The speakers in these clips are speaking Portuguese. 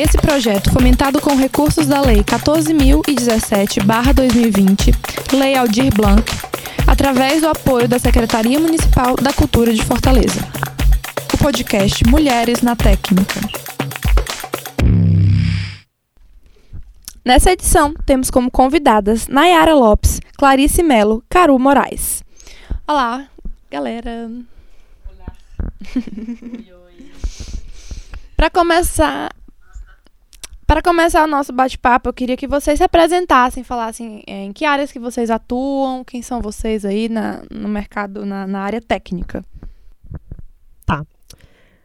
Esse projeto, fomentado com recursos da Lei 14.017-2020, Lei Aldir Blanc, através do apoio da Secretaria Municipal da Cultura de Fortaleza. O podcast Mulheres na Técnica. Nessa edição, temos como convidadas Nayara Lopes, Clarice Melo, Caru Moraes. Olá, galera. Olá. Para começar, para começar o nosso bate-papo, eu queria que vocês se apresentassem, falassem é, em que áreas que vocês atuam, quem são vocês aí na, no mercado, na, na área técnica. Tá.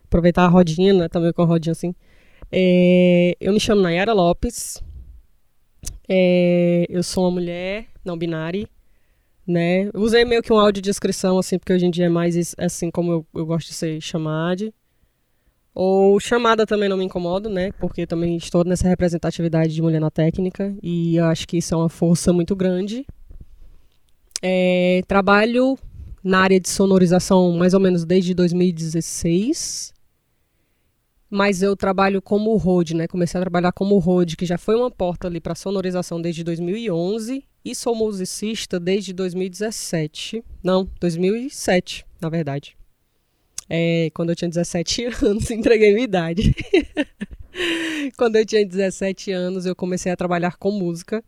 Aproveitar a rodinha, né? Também com a rodinha assim. É, eu me chamo Nayara Lopes. É, eu sou uma mulher não binária, né? Usei meio que um áudio de descrição, assim, porque hoje em dia é mais assim como eu, eu gosto de ser chamada. Ou chamada também não me incomodo, né? Porque também estou nessa representatividade de mulher na técnica e acho que isso é uma força muito grande. É, trabalho na área de sonorização mais ou menos desde 2016. Mas eu trabalho como road, né? Comecei a trabalhar como road, que já foi uma porta ali para sonorização desde 2011 e sou musicista desde 2017. Não, 2007, na verdade. É, quando eu tinha 17 anos, entreguei minha idade. quando eu tinha 17 anos, eu comecei a trabalhar com música.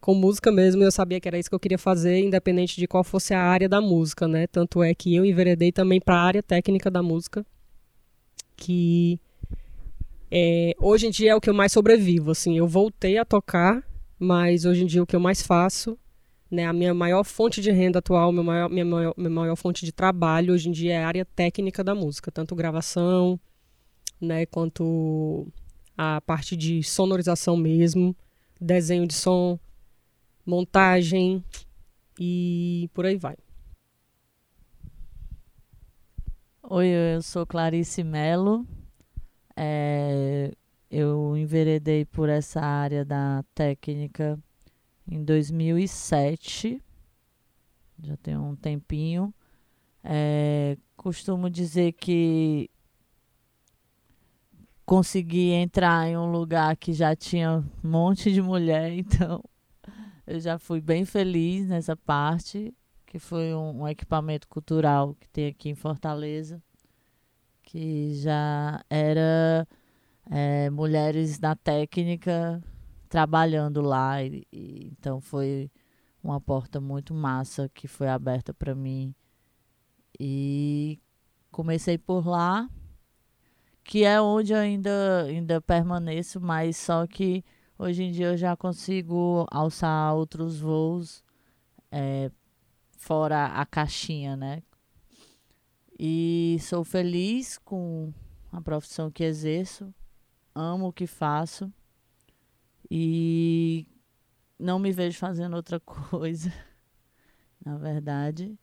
Com música mesmo, eu sabia que era isso que eu queria fazer, independente de qual fosse a área da música, né? Tanto é que eu enveredei também para a área técnica da música, que é, hoje em dia é o que eu mais sobrevivo. Assim, eu voltei a tocar, mas hoje em dia o que eu mais faço né, a minha maior fonte de renda atual, meu maior, minha, maior, minha maior fonte de trabalho hoje em dia é a área técnica da música, tanto gravação, né, quanto a parte de sonorização mesmo, desenho de som, montagem e por aí vai. Oi, eu sou Clarice Melo. É, eu enveredei por essa área da técnica em 2007, já tem um tempinho. É, costumo dizer que consegui entrar em um lugar que já tinha um monte de mulher, então eu já fui bem feliz nessa parte, que foi um, um equipamento cultural que tem aqui em Fortaleza, que já era é, mulheres na técnica trabalhando lá. E, e, então foi uma porta muito massa que foi aberta para mim. E comecei por lá, que é onde eu ainda, ainda permaneço, mas só que hoje em dia eu já consigo alçar outros voos é, fora a caixinha, né? E sou feliz com a profissão que exerço, amo o que faço e não me vejo fazendo outra coisa, na verdade.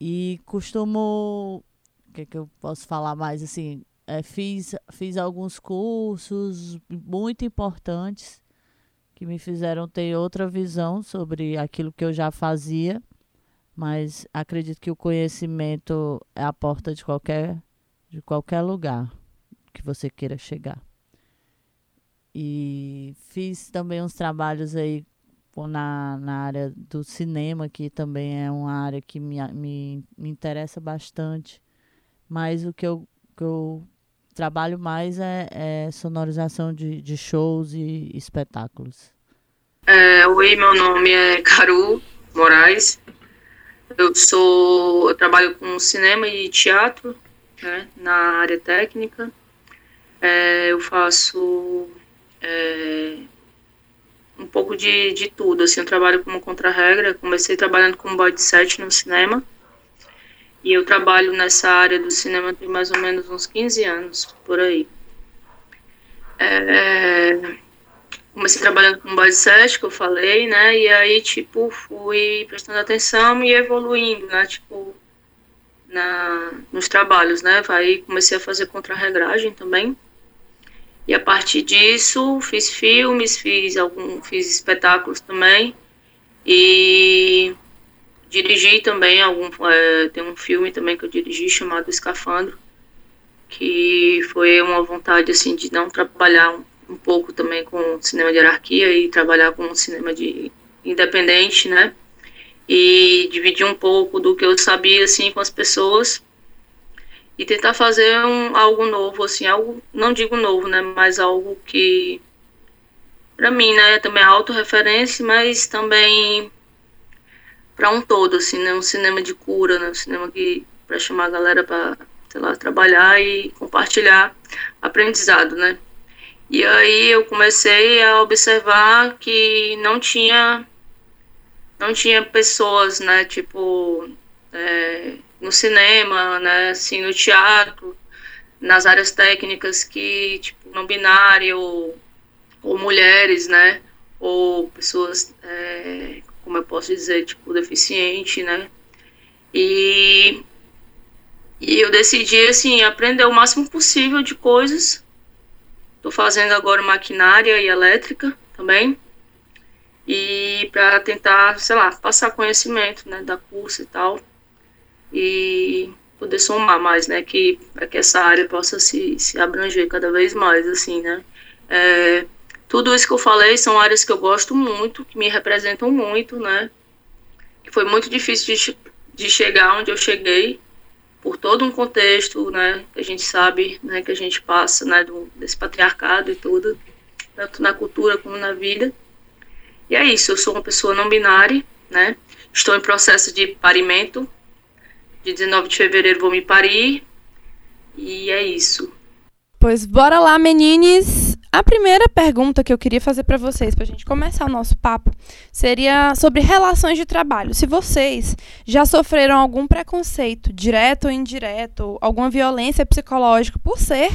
E costumo. O que, é que eu posso falar mais? Assim, é, fiz, fiz alguns cursos muito importantes que me fizeram ter outra visão sobre aquilo que eu já fazia, mas acredito que o conhecimento é a porta de qualquer, de qualquer lugar que você queira chegar. E fiz também uns trabalhos aí na, na área do cinema, que também é uma área que me, me, me interessa bastante. Mas o que eu, que eu trabalho mais é, é sonorização de, de shows e espetáculos. É, oi, meu nome é Caru Moraes. Eu sou, eu trabalho com cinema e teatro, né, na área técnica. É, eu faço é, um pouco de, de tudo. Assim, eu trabalho como contra-regra, comecei trabalhando como body set no cinema. E eu trabalho nessa área do cinema tem mais ou menos uns 15 anos, por aí. É, comecei trabalhando com body set, que eu falei, né? E aí, tipo, fui prestando atenção e evoluindo, né? Tipo, na, nos trabalhos, né? Aí comecei a fazer contra-regragem também. E a partir disso, fiz filmes, fiz algum, fiz espetáculos também. E dirigi também algum. É, tem um filme também que eu dirigi chamado Escafandro. que foi uma vontade assim de não trabalhar um, pouco também com cinema de hierarquia e trabalhar com cinema de independente, né? E dividir um pouco do que eu sabia assim com as pessoas e tentar fazer um, algo novo assim, algo não digo novo, né, mas algo que para mim, né, também é autorreferência, mas também para um todo, assim, né, um cinema de cura, né, um cinema que para chamar a galera para, sei lá, trabalhar e compartilhar aprendizado, né? E aí eu comecei a observar que não tinha não tinha pessoas, né, tipo, é, no cinema, né, assim, no teatro, nas áreas técnicas que, tipo, não binário, ou, ou mulheres, né, ou pessoas, é, como eu posso dizer, tipo, deficiente, né, e, e eu decidi, assim, aprender o máximo possível de coisas, estou fazendo agora maquinária e elétrica também, e para tentar, sei lá, passar conhecimento, né, da curso e tal, e poder somar mais, né, que para que essa área possa se, se abranger cada vez mais, assim, né. É, tudo isso que eu falei são áreas que eu gosto muito, que me representam muito, né, foi muito difícil de, de chegar onde eu cheguei, por todo um contexto, né, que a gente sabe, né, que a gente passa, né, do, desse patriarcado e tudo, tanto na cultura como na vida. E é isso, eu sou uma pessoa não binária, né? Estou em processo de parimento. De 19 de fevereiro vou me parir. E é isso. Pois bora lá, menines. A primeira pergunta que eu queria fazer para vocês, para a gente começar o nosso papo, seria sobre relações de trabalho. Se vocês já sofreram algum preconceito, direto ou indireto, alguma violência psicológica por ser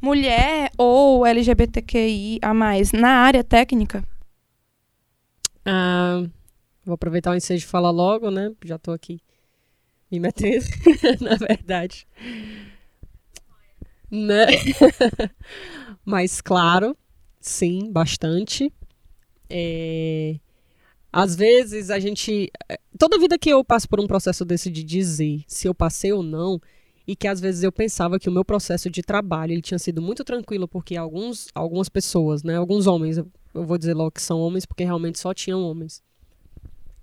mulher ou LGBTQI a mais na área técnica, ah, vou aproveitar o ensejo de falar logo, né? Já estou aqui me metendo, na verdade. Né? Mas, claro, sim, bastante. É... Às vezes a gente. Toda vida que eu passo por um processo desse de dizer se eu passei ou não, e que às vezes eu pensava que o meu processo de trabalho ele tinha sido muito tranquilo, porque alguns, algumas pessoas, né, alguns homens, eu vou dizer logo que são homens, porque realmente só tinham homens.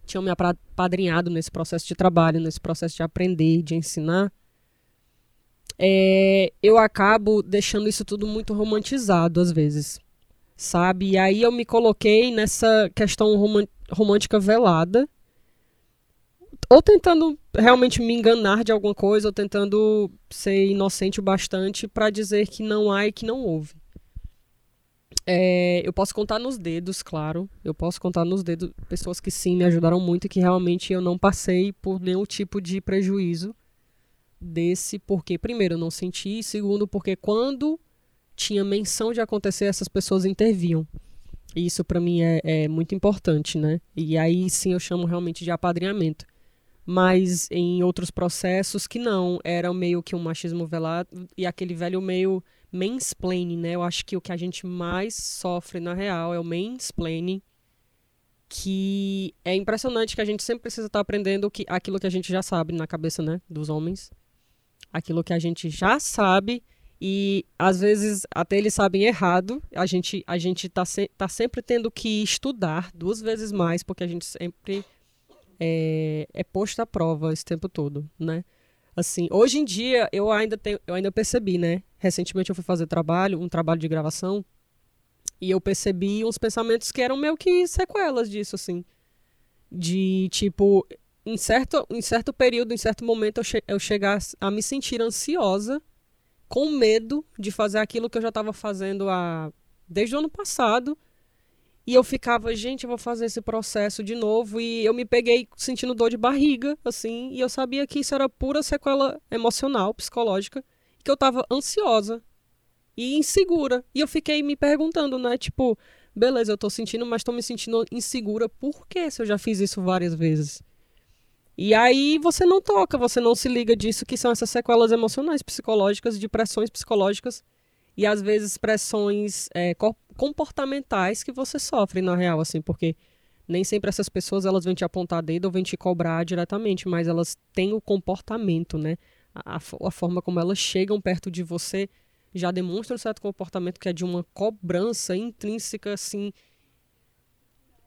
Tinham me apadrinhado nesse processo de trabalho, nesse processo de aprender, de ensinar. É, eu acabo deixando isso tudo muito romantizado às vezes, sabe? E aí eu me coloquei nessa questão romântica velada, ou tentando realmente me enganar de alguma coisa, ou tentando ser inocente o bastante para dizer que não há e que não houve. É, eu posso contar nos dedos, claro. Eu posso contar nos dedos pessoas que sim me ajudaram muito e que realmente eu não passei por nenhum tipo de prejuízo desse, porque, primeiro, eu não senti, e segundo, porque quando tinha menção de acontecer, essas pessoas interviam. E isso para mim é, é muito importante, né? E aí sim eu chamo realmente de apadrinhamento. Mas em outros processos que não, era meio que um machismo velado e aquele velho meio mansplaining, né? Eu acho que o que a gente mais sofre na real é o mansplaining, que é impressionante que a gente sempre precisa estar aprendendo que, aquilo que a gente já sabe na cabeça, né, dos homens. Aquilo que a gente já sabe e às vezes até eles sabem errado. A gente a gente tá, se, tá sempre tendo que estudar duas vezes mais porque a gente sempre é, é posto à prova esse tempo todo, né? Assim, hoje em dia eu ainda tenho, eu ainda percebi, né? Recentemente eu fui fazer trabalho, um trabalho de gravação, e eu percebi uns pensamentos que eram meio que sequelas disso, assim. De tipo, em certo, em certo período, em certo momento, eu, che eu chegar a me sentir ansiosa, com medo de fazer aquilo que eu já estava fazendo há, desde o ano passado, e eu ficava, gente, eu vou fazer esse processo de novo. E eu me peguei sentindo dor de barriga, assim. E eu sabia que isso era pura sequela emocional, psicológica. Que eu tava ansiosa e insegura. E eu fiquei me perguntando, né? Tipo, beleza, eu tô sentindo, mas tô me sentindo insegura. Por que se eu já fiz isso várias vezes? E aí você não toca, você não se liga disso, que são essas sequelas emocionais, psicológicas, de pressões psicológicas e às vezes pressões é, comportamentais que você sofre na real, assim, porque nem sempre essas pessoas elas vêm te apontar dedo ou vêm te cobrar diretamente, mas elas têm o comportamento, né? A, a forma como elas chegam perto de você já demonstra um certo comportamento que é de uma cobrança intrínseca, assim.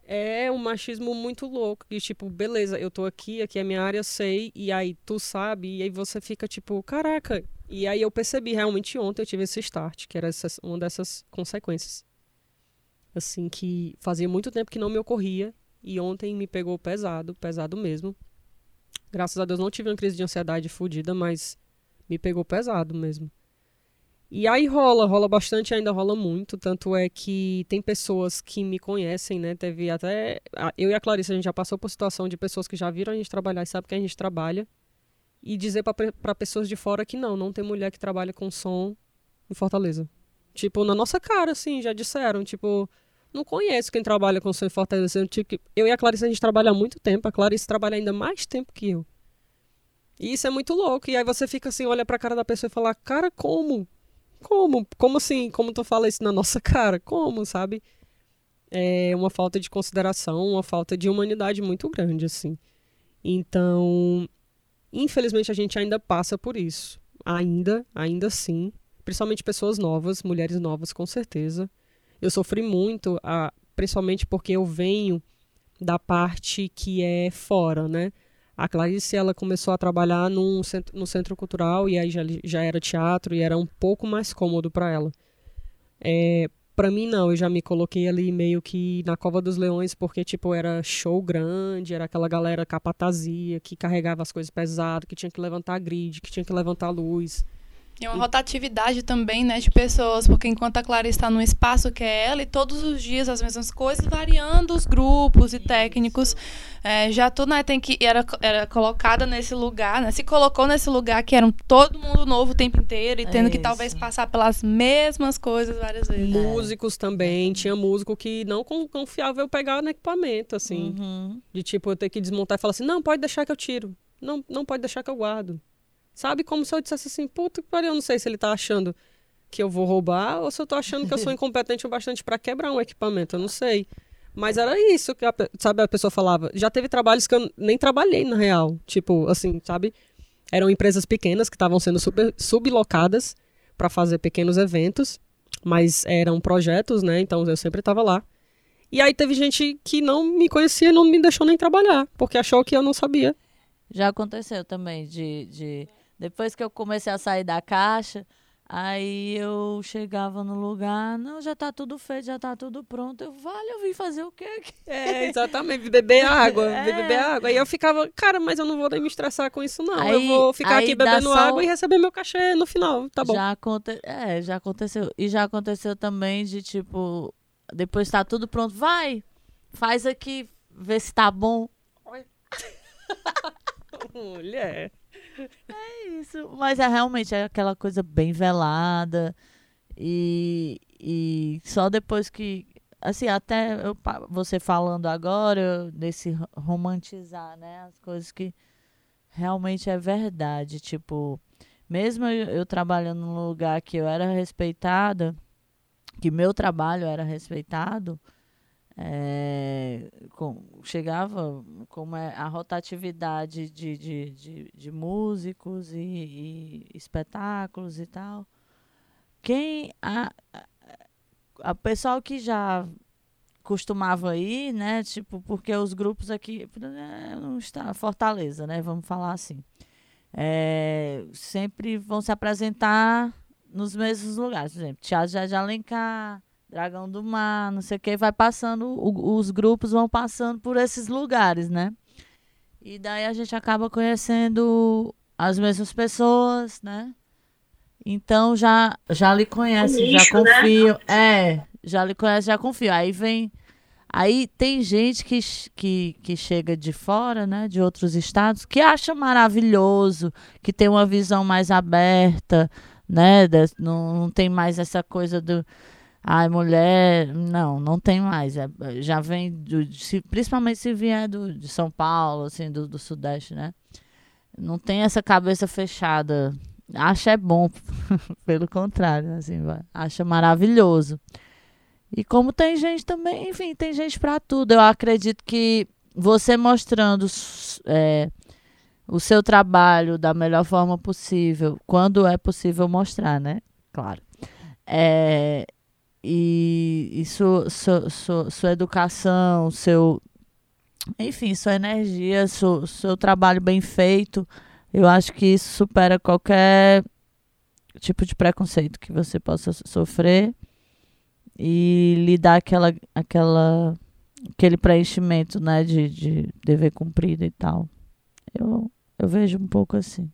É um machismo muito louco. E, tipo, beleza, eu tô aqui, aqui é minha área, sei, e aí tu sabe, e aí você fica tipo, caraca. E aí eu percebi realmente ontem, eu tive esse start, que era essa, uma dessas consequências. Assim, que fazia muito tempo que não me ocorria, e ontem me pegou pesado, pesado mesmo. Graças a Deus não tive uma crise de ansiedade fodida, mas me pegou pesado mesmo. E aí rola, rola bastante, ainda rola muito. Tanto é que tem pessoas que me conhecem, né? Teve até. Eu e a Clarice, a gente já passou por situação de pessoas que já viram a gente trabalhar e sabem que a gente trabalha. E dizer para pessoas de fora que não, não tem mulher que trabalha com som em Fortaleza. Tipo, na nossa cara, assim, já disseram. Tipo, não conheço quem trabalha com som em Fortaleza. Tipo, eu e a Clarice, a gente trabalha há muito tempo. A Clarice trabalha ainda mais tempo que eu. E isso é muito louco. E aí você fica assim, olha pra cara da pessoa e fala, cara, como? Como? Como assim? Como tu fala isso na nossa cara? Como, sabe? É uma falta de consideração, uma falta de humanidade muito grande, assim. Então, infelizmente a gente ainda passa por isso. Ainda, ainda sim. Principalmente pessoas novas, mulheres novas, com certeza. Eu sofri muito, a, principalmente porque eu venho da parte que é fora, né? A Clarice, ela começou a trabalhar num centro, no centro cultural e aí já, já era teatro e era um pouco mais cômodo para ela. É, para mim não, eu já me coloquei ali meio que na cova dos leões porque tipo era show grande, era aquela galera capatazia que carregava as coisas pesadas, que tinha que levantar grid, que tinha que levantar luz. E uma rotatividade também, né, de pessoas, porque enquanto a Clara está num espaço que é ela, e todos os dias as mesmas coisas, variando os grupos e técnicos, é, já tu, né, tem que, era, era colocada nesse lugar, né, se colocou nesse lugar que era um, todo mundo novo o tempo inteiro, e tendo que talvez passar pelas mesmas coisas várias vezes. Músicos também, tinha músico que não confiava eu pegar no equipamento, assim, uhum. de tipo, eu ter que desmontar e falar assim, não, pode deixar que eu tiro, não, não pode deixar que eu guardo. Sabe? Como se eu dissesse assim, puta que pariu, eu não sei se ele tá achando que eu vou roubar ou se eu tô achando que eu sou incompetente o bastante para quebrar um equipamento, eu não sei. Mas era isso que a, sabe, a pessoa falava. Já teve trabalhos que eu nem trabalhei na real, tipo, assim, sabe? Eram empresas pequenas que estavam sendo super, sublocadas para fazer pequenos eventos, mas eram projetos, né? Então eu sempre estava lá. E aí teve gente que não me conhecia e não me deixou nem trabalhar, porque achou que eu não sabia. Já aconteceu também de, de depois que eu comecei a sair da caixa, aí eu chegava no lugar, não, já tá tudo feito, já tá tudo pronto. Eu, vale, eu vim fazer o quê? É, exatamente, beber água, é. beber água. E eu ficava, cara, mas eu não vou nem me estressar com isso, não. Aí, eu vou ficar aqui bebendo água e receber meu cachê no final, tá bom. Já, aconte... é, já aconteceu. E já aconteceu também de, tipo, depois tá tudo pronto, vai, faz aqui, vê se tá bom. Mulher. É isso. Mas é realmente é aquela coisa bem velada. E, e só depois que. Assim, até eu, você falando agora, desse romantizar, né? As coisas que realmente é verdade. Tipo, mesmo eu, eu trabalhando num lugar que eu era respeitada, que meu trabalho era respeitado, é, com, chegava como é a rotatividade de, de, de, de músicos e, e, espetáculos e tal. Quem a, a, pessoal que já costumava ir, né? Tipo, porque os grupos aqui é, não está Fortaleza, né? Vamos falar assim. É, sempre vão se apresentar nos mesmos lugares, por exemplo, Teatro de Alencar, Dragão do Mar, não sei o que, vai passando, o, os grupos vão passando por esses lugares, né? E daí a gente acaba conhecendo as mesmas pessoas, né? Então já já lhe conhece, um já né? confio. Né? É, já lhe conhece, já confio. Aí vem. Aí tem gente que, que, que chega de fora, né, de outros estados, que acha maravilhoso, que tem uma visão mais aberta, né, de, não, não tem mais essa coisa do, Ai, mulher, não, não tem mais. É, já vem, do, se, principalmente se vier do, de São Paulo, assim, do, do Sudeste, né? Não tem essa cabeça fechada. Acha é bom, pelo contrário, assim, acha maravilhoso. E como tem gente também, enfim, tem gente para tudo. Eu acredito que você mostrando é, o seu trabalho da melhor forma possível, quando é possível mostrar, né? Claro. É, e, e sua, sua, sua, sua educação, seu, enfim, sua energia, seu, seu trabalho bem feito, eu acho que isso supera qualquer tipo de preconceito que você possa sofrer e lhe dá aquela, aquela, aquele preenchimento, né, de, de dever cumprido e tal. Eu, eu vejo um pouco assim.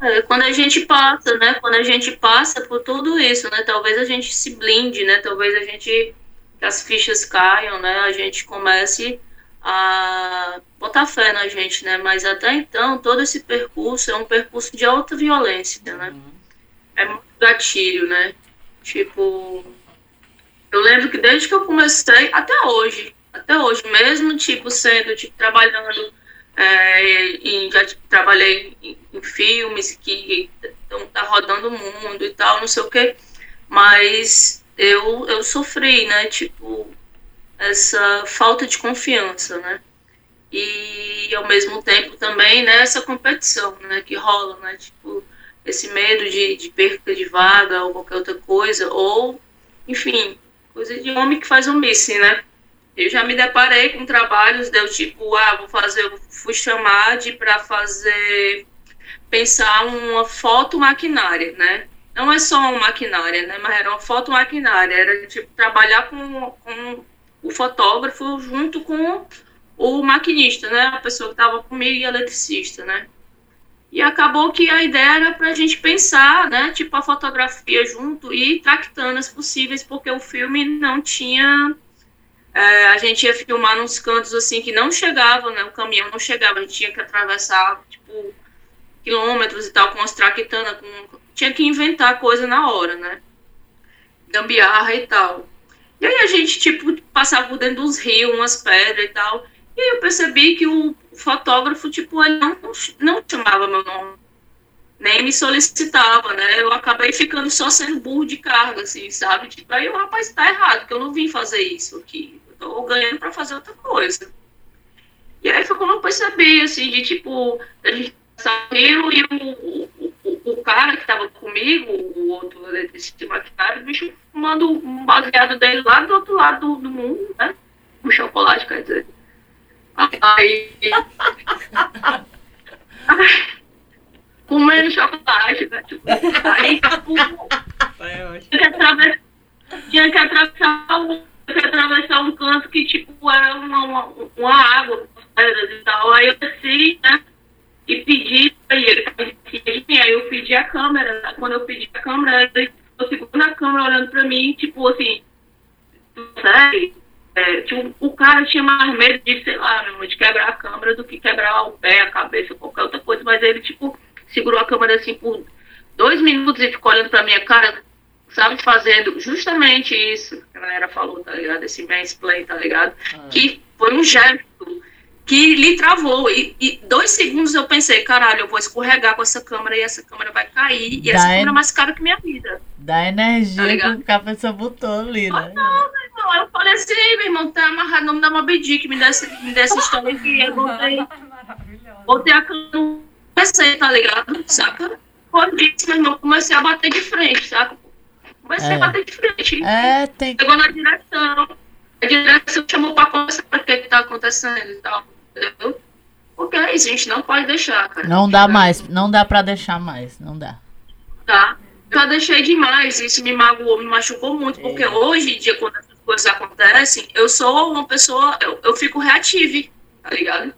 É, quando a gente passa, né? Quando a gente passa por tudo isso, né? Talvez a gente se blinde, né? Talvez a gente as fichas caiam, né? A gente comece a botar fé na gente, né? Mas até então todo esse percurso é um percurso de alta violência, né? Uhum. É muito gatilho, né? Tipo, eu lembro que desde que eu comecei até hoje, até hoje mesmo, tipo sendo tipo trabalhando é, e já trabalhei em, em filmes que estão tá rodando o mundo e tal, não sei o que, mas eu, eu sofri, né, tipo, essa falta de confiança, né, e ao mesmo tempo também, né, essa competição, né, que rola, né, tipo, esse medo de, de perca de vaga ou qualquer outra coisa, ou, enfim, coisa de homem que faz um missing, né, eu já me deparei com trabalhos, deu tipo, ah, vou fazer, fui chamar de para fazer, pensar uma foto maquinária, né? Não é só uma maquinária, né? Mas era uma foto maquinária, era tipo trabalhar com, com o fotógrafo junto com o maquinista, né? A pessoa que estava comigo e eletricista, né? E acabou que a ideia era para a gente pensar, né? Tipo, a fotografia junto e tractando as possíveis, porque o filme não tinha a gente ia filmar nos cantos assim que não chegava, né? O caminhão não chegava, a gente tinha que atravessar, tipo, quilômetros e tal, com as traquitanas, com... tinha que inventar coisa na hora, né? Gambiarra e tal. E aí a gente, tipo, passava por dentro dos rios, umas pedras e tal. E aí eu percebi que o fotógrafo, tipo, ele não, não chamava meu nome. Nem me solicitava, né? Eu acabei ficando só sendo burro de carga, assim, sabe? Tipo, aí o rapaz tá errado, porque eu não vim fazer isso aqui tô ganhando para fazer outra coisa. E aí foi como eu percebi, assim, de tipo, a gente saiu e o, o, o, cara que tava comigo, o outro desse maquinário, o bicho fumando um baseado dele lá do outro lado do, do mundo, né? O chocolate, quer dizer. Aí. comendo chocolate, né? Tipo, aí, tipo, atravessar, tinha que atravessar o que atravessar um canto que, tipo, era uma, uma, uma água, pedras e tal. Aí eu desci, né? E pedi pra ele. Aí eu pedi a câmera. Quando eu pedi a câmera, ele ficou segurando a câmera olhando pra mim, tipo assim, sério? É, tipo, o cara tinha mais medo de, sei lá, de quebrar a câmera do que quebrar o pé, a cabeça, qualquer outra coisa. Mas ele, tipo, segurou a câmera assim por dois minutos e ficou olhando pra minha cara sabe, fazendo justamente isso que a galera falou, tá ligado? Esse mansplay, tá ligado? Ah. Que foi um gesto que lhe travou. E, e, dois segundos eu pensei, caralho, eu vou escorregar com essa câmera e essa câmera vai cair. E Dá essa en... câmera é mais cara que minha vida. Dá energia tá que a pessoa botou ali, né? Ah, não, meu irmão. Eu falei assim, meu irmão, tá amarrado, não me dá uma Dick, me dá, me dá essa história aqui. Eu botei, botei a câmera, comecei, tá ligado? Saca? Quando disse, meu irmão, comecei a bater de frente, saca? Mas é. você bater de frente. É, tem Chegou na direção. A direção chamou pra conversar o que, tá acontecendo e tal. Entendeu? Porque é isso, a gente não pode deixar, cara. Não dá mais, não dá pra deixar mais, não dá. Tá. Já deixei demais, isso me magoou, me machucou muito, porque é. hoje em dia, quando essas coisas acontecem, eu sou uma pessoa, eu, eu fico reativa, tá ligado?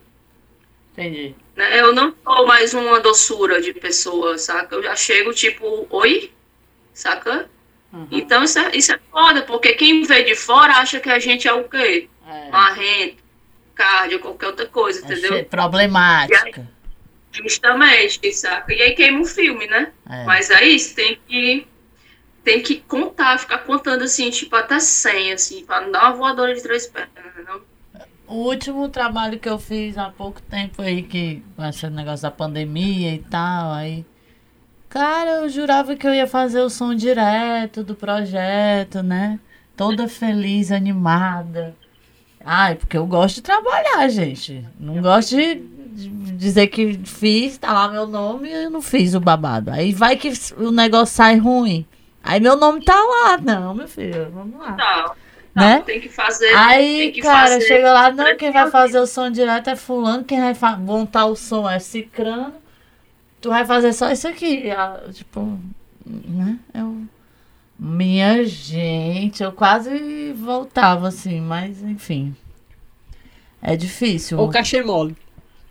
Entendi. Né? Eu não sou mais uma doçura de pessoa, saca? Eu já chego tipo, oi? Saca? Uhum. Então isso é, isso é foda, porque quem vê de fora acha que a gente é o quê? É. Marrento, cardio, qualquer outra coisa, é entendeu? Problemática. Aí, justamente, saca? E aí queima o filme, né? É. Mas aí você tem que tem que contar, ficar contando assim, tipo, até 100, assim, pra não dar uma voadora de três pernas, não? O último trabalho que eu fiz há pouco tempo aí, que com esse negócio da pandemia e tal, aí Cara, eu jurava que eu ia fazer o som direto do projeto, né? Toda feliz, animada. Ai, porque eu gosto de trabalhar, gente. Não gosto de, dizer que fiz, tá lá meu nome e eu não fiz o babado. Aí vai que o negócio sai ruim. Aí meu nome tá lá. Não, meu filho, vamos lá. Não, Né? não, tem que fazer. Aí, que cara, fazer. chega lá, não, quem vai fazer o som direto é fulano, quem vai montar o som é cicrano. Tu vai fazer só isso aqui. Tipo, né? Eu... Minha gente, eu quase voltava assim, mas enfim. É difícil. Ou cachê mole.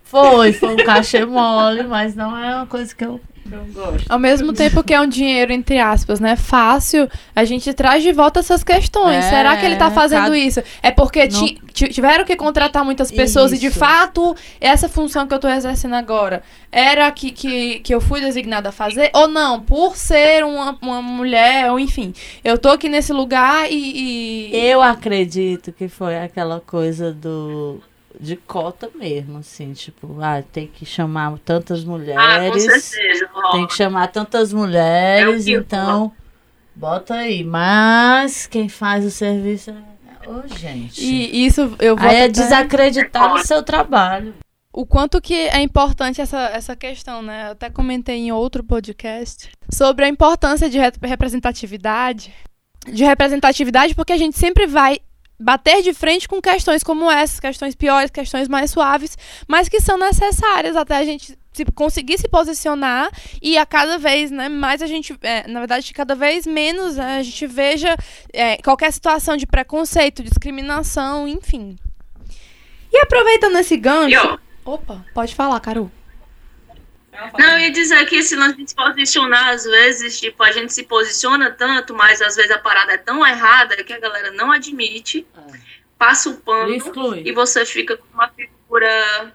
Foi, foi um cachê mole, mas não é uma coisa que eu. Ao mesmo tempo que é um dinheiro, entre aspas, né? Fácil, a gente traz de volta essas questões. É, Será que ele tá fazendo cada- isso? É porque Não- ti- ti- tiveram que contratar muitas pessoas e, de Isso. fato, essa função que eu tô exercendo agora era a que, que, que eu fui designada a fazer? Ou não? Por ser uma, uma mulher, ou enfim, eu tô aqui nesse lugar e. e- Eu acredito que foi aquela coisa do de cota mesmo, assim, tipo, ah, tem que chamar tantas Ah, com mulheres. certeza. ó. Tem que chamar tantas mulheres, É então bota aí. Mas quem faz o serviço é. Ô, gente. E isso eu vou. aí é desacreditar no seu trabalho. o quanto que é importante essa, essa questão, né? Eu até comentei em outro podcast sobre a importância de re- representatividade. De representatividade, porque a gente sempre vai bater de frente com questões como essas, questões piores, questões mais suaves, mas que são necessárias até a gente se, conseguir se posicionar e a cada vez, né, mais a gente, é, na verdade, cada vez menos né, a gente veja é, qualquer situação de preconceito, discriminação, enfim. E aproveitando esse gancho, Opa, pode falar, Caru. Não, eu ia dizer que esse lance de se posicionar, às vezes, tipo, a gente se posiciona tanto, mas às vezes a parada é tão errada que a galera não admite, passa o pano Exclui. e você fica com uma figura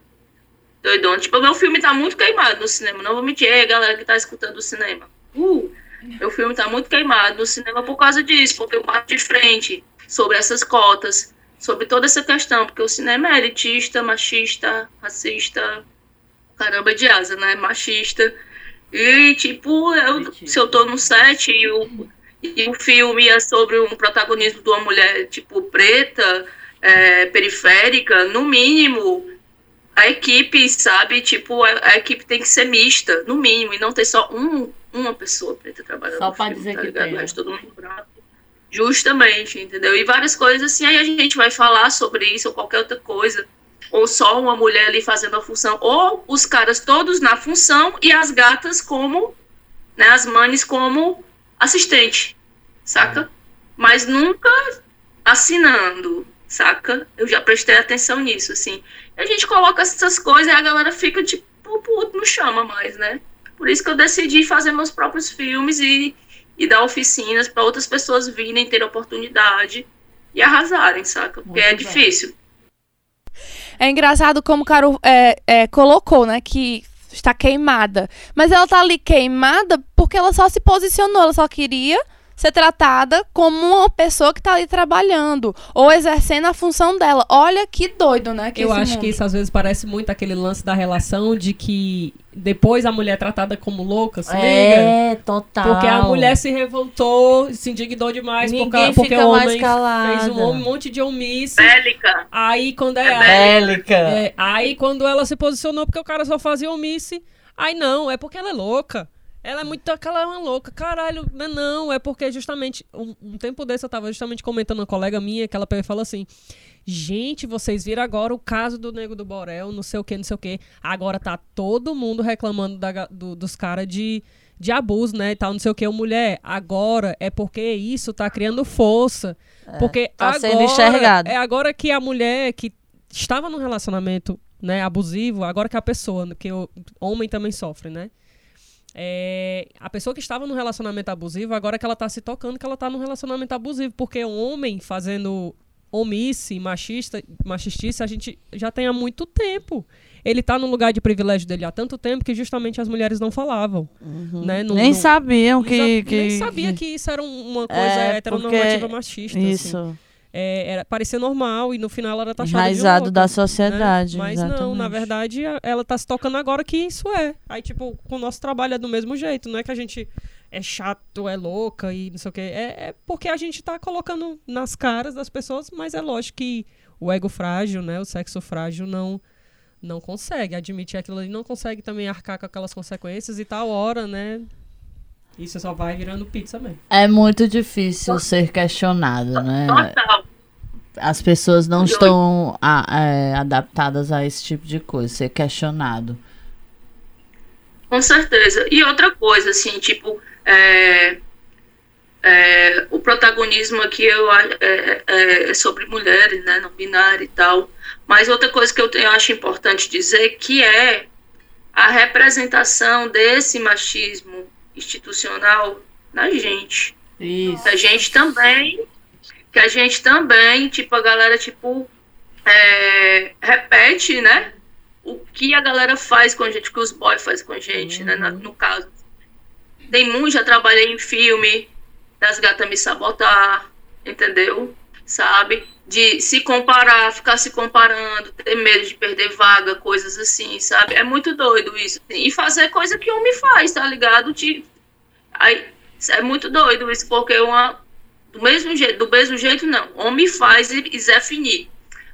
doidona. Tipo, meu filme tá muito queimado no cinema, não vou mentir, aí, galera que tá escutando o cinema. Uh, meu filme tá muito queimado no cinema por causa disso, porque eu bato de frente sobre essas cotas, sobre toda essa questão, porque o cinema é elitista, machista, racista, caramba de asa, né? Machista. E, tipo, eu, se eu tô no set e o, e o filme é sobre um protagonismo de uma mulher, tipo, preta, é, periférica, no mínimo, a equipe, sabe? Tipo, a, a equipe tem que ser mista, no mínimo, e não ter só um, uma pessoa preta trabalhando Só pra filme, dizer tá que ligado? tem, resto todo mundo branco. Justamente, entendeu? E várias coisas assim, aí a gente vai falar sobre isso ou qualquer outra coisa. Ou só uma mulher ali fazendo a função, ou os caras todos na função e as gatas como, né, as manes como assistente, saca? Mas nunca assinando, saca? Eu já prestei atenção nisso, assim. A gente coloca essas coisas e a galera fica tipo, puto, não chama mais, né? Por isso que eu decidi fazer meus próprios filmes e, e dar oficinas para outras pessoas virem ter oportunidade e arrasarem, saca? Porque Muito é bem. difícil. É engraçado como o Caru é, é, colocou, né, que está queimada. Mas ela tá ali queimada porque ela só se posicionou, ela só queria ser tratada como uma pessoa que tá ali trabalhando ou exercendo a função dela. Olha que doido, né? Que Eu acho mundo. que isso às vezes parece muito aquele lance da relação de que depois a mulher é tratada como louca, se liga? É, total. Porque a mulher se revoltou, se indignou demais Ninguém porque, porque o homem fez um monte de omisso. Bélica. Aí quando é, Bélica. é, aí quando ela se posicionou porque o cara só fazia omisse, aí não, é porque ela é louca. Ela é muito aquela é uma louca. Caralho, não, é não, é porque justamente um, um tempo desse eu tava justamente comentando com uma colega minha que ela falou assim: "Gente, vocês viram agora o caso do Nego do Borel, não sei o que, não sei o que. Agora tá todo mundo reclamando da do- dos caras de de abuso, né, e tal, não sei o que, mulher, agora é porque isso tá criando força. porque tá agora sendo enxergado. é agora que a mulher que estava num relacionamento, né, abusivo, agora que a pessoa, que o homem também sofre, né? É, a pessoa que estava num relacionamento abusivo, agora que ela tá se tocando que ela tá num relacionamento abusivo, porque o homem fazendo omisse, machista, machistice, a gente já tem há muito tempo. Ele tá no lugar de privilégio dele há tanto tempo que justamente as mulheres não falavam, né? Não- Nem não- sabiam que, Exa- que. nem sabia que- isso era um- uma coisa É, heteronormativa porque- machista. assim. É, era, parecia normal e no final ela era taxada Enraizado de louca, da né? sociedade. Mas não, na exatamente. verdade, ela tá se tocando agora que isso é. Aí, tipo, com o nosso trabalho é do mesmo jeito. Não é que a gente é chato, é louca e não sei o quê. É, é porque a gente tá colocando nas caras das pessoas, mas é lógico que o ego frágil, né, o sexo frágil não não consegue admitir aquilo ali, não consegue também arcar com aquelas consequências e tal hora, né? Isso só vai virando pizza mesmo. É muito difícil ser questionado, né? Total. As pessoas não estão a- é, adaptadas a esse tipo de coisa, ser questionado. Com certeza. E outra coisa, assim, tipo, é, é, o protagonismo aqui eu, é, é- é sobre mulheres, né, não binário e tal. Mas outra coisa que eu, tenho- eu acho importante dizer que é a representação desse machismo institucional na gente. Isso. A gente também, que a gente também, tipo, a galera, tipo, é, repete, né? O que a galera faz com a gente, o que os boys fazem com a gente, né? na- no caso. Tem muito, já trabalhei em filme, das gatas me sabotar, entendeu? Sabe? De se comparar, ficar se comparando, ter medo de perder vaga, coisas assim, sabe? É muito doido isso. E fazer coisa que homem faz, tá ligado? De, aí, é muito doido isso, porque uma, do mesmo jeito, do mesmo jeito não. Homem faz e, Zé finir.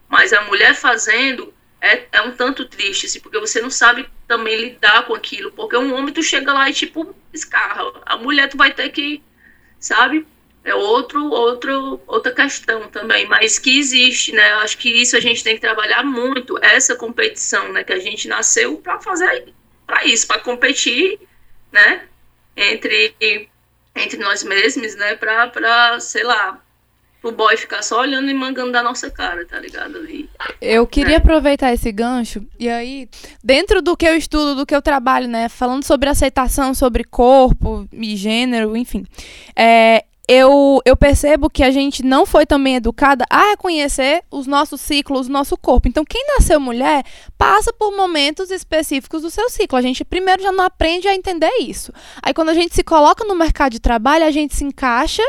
Mas a mulher fazendo é, é um tanto triste, assim, porque você não sabe também lidar com aquilo. Porque um homem tu chega lá e tipo escarra. A mulher tu vai ter que, sabe? É outro, outro, outra questão também, mas que existe, né? Eu acho que isso a gente tem que trabalhar muito, essa competição, né? Que a gente nasceu para fazer, para isso, para competir, né? Entre, entre nós mesmos, né? Pra, pra, sei lá, o boy ficar só olhando e mangando da nossa cara, tá ligado? Ali. Eu queria É. aproveitar esse gancho e aí, dentro do que eu estudo, do que eu trabalho, né, falando sobre aceitação, sobre corpo e gênero, enfim, é, eu, eu percebo que a gente não foi também educada a reconhecer os nossos ciclos, o nosso corpo. Então, quem nasceu mulher passa por momentos específicos do seu ciclo. A gente primeiro já não aprende a entender isso. Aí, quando a gente se coloca no mercado de trabalho, a gente se encaixa